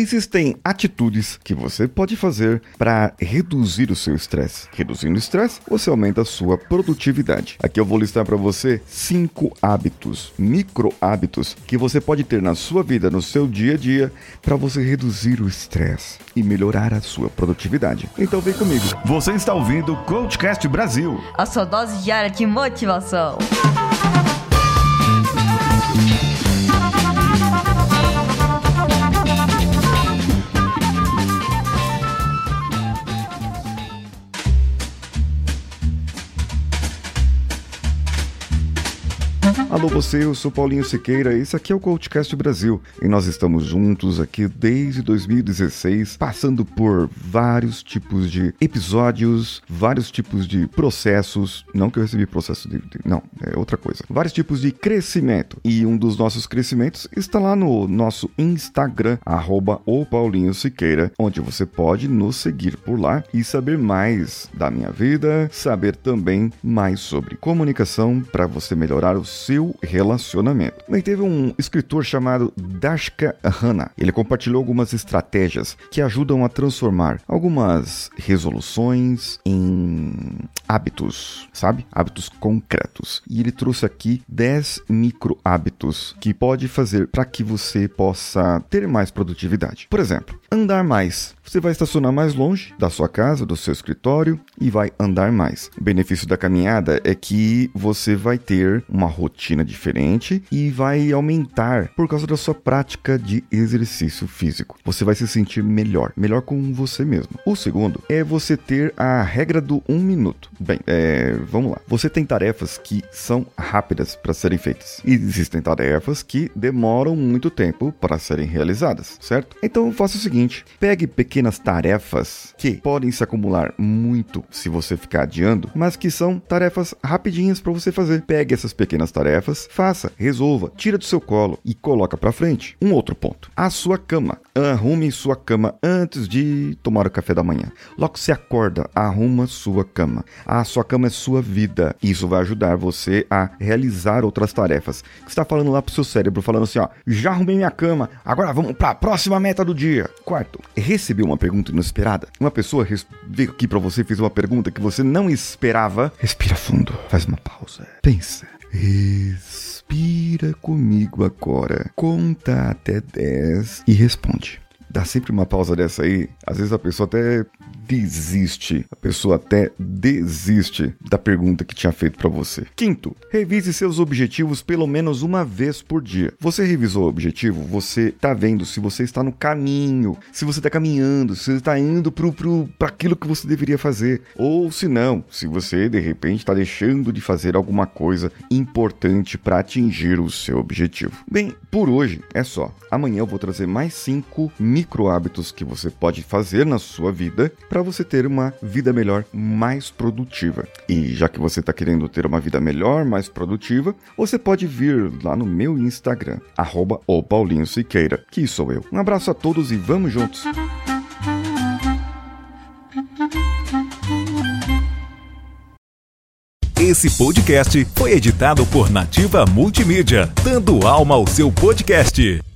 Existem atitudes que você pode fazer para reduzir o seu estresse. Reduzindo o estresse, você aumenta a sua produtividade. Aqui eu vou listar para você cinco hábitos, micro hábitos que você pode ter na sua vida, no seu dia a dia, para você reduzir o estresse e melhorar a sua produtividade. Então vem comigo. Você está ouvindo o Coachcast Brasil. A sua dose diária de motivação. Alô você, eu sou Paulinho Siqueira, esse aqui é o Coachcast Brasil e nós estamos juntos aqui desde 2016, passando por vários tipos de episódios, vários tipos de processos, não que eu recebi processo de, de não, é outra coisa, vários tipos de crescimento e um dos nossos crescimentos está lá no nosso Instagram, arroba Paulinho Siqueira, onde você pode nos seguir por lá e saber mais da minha vida, saber também mais sobre comunicação para você melhorar o seu relacionamento. Também teve um escritor chamado Dashka Hanna. Ele compartilhou algumas estratégias que ajudam a transformar algumas resoluções em hábitos, sabe? Hábitos concretos. E ele trouxe aqui 10 micro hábitos que pode fazer para que você possa ter mais produtividade. Por exemplo, andar mais. Você vai estacionar mais longe da sua casa, do seu escritório e vai andar mais. O benefício da caminhada é que você vai ter uma rotina diferente e vai aumentar por causa da sua prática de exercício físico. Você vai se sentir melhor, melhor com você mesmo. O segundo é você ter a regra do um minuto. Bem, é, vamos lá. Você tem tarefas que são rápidas para serem feitas e existem tarefas que demoram muito tempo para serem realizadas, certo? Então faça o seguinte: pegue pequenas tarefas que podem se acumular muito se você ficar adiando, mas que são tarefas rapidinhas para você fazer. Pegue essas pequenas tarefas, faça, resolva, tira do seu colo e coloca para frente. Um outro ponto: a sua cama. Arrume sua cama antes de tomar o café da manhã. Logo você acorda, arruma sua cama. A sua cama é sua vida. Isso vai ajudar você a realizar outras tarefas. Você está falando lá pro seu cérebro, falando assim, ó, já arrumei minha cama, agora vamos para a próxima meta do dia. Quarto, recebi uma pergunta inesperada. Uma pessoa veio aqui para você e fez uma pergunta que você não esperava. Respira fundo, faz uma pausa, pensa. Respira comigo agora. Conta até 10 e responde. Dá sempre uma pausa dessa aí. Às vezes a pessoa até desiste. A pessoa até desiste da pergunta que tinha feito para você. Quinto, revise seus objetivos pelo menos uma vez por dia. Você revisou o objetivo? Você tá vendo se você está no caminho, se você está caminhando, se você está indo pro, pro, pra aquilo que você deveria fazer. Ou se não, se você de repente está deixando de fazer alguma coisa importante para atingir o seu objetivo. Bem, por hoje é só. Amanhã eu vou trazer mais cinco micro hábitos que você pode fazer na sua vida para você ter uma vida melhor, mais produtiva. E já que você está querendo ter uma vida melhor, mais produtiva, você pode vir lá no meu Instagram, arroba o Paulinho Siqueira, que sou eu. Um abraço a todos e vamos juntos! Esse podcast foi editado por Nativa Multimídia, dando alma ao seu podcast.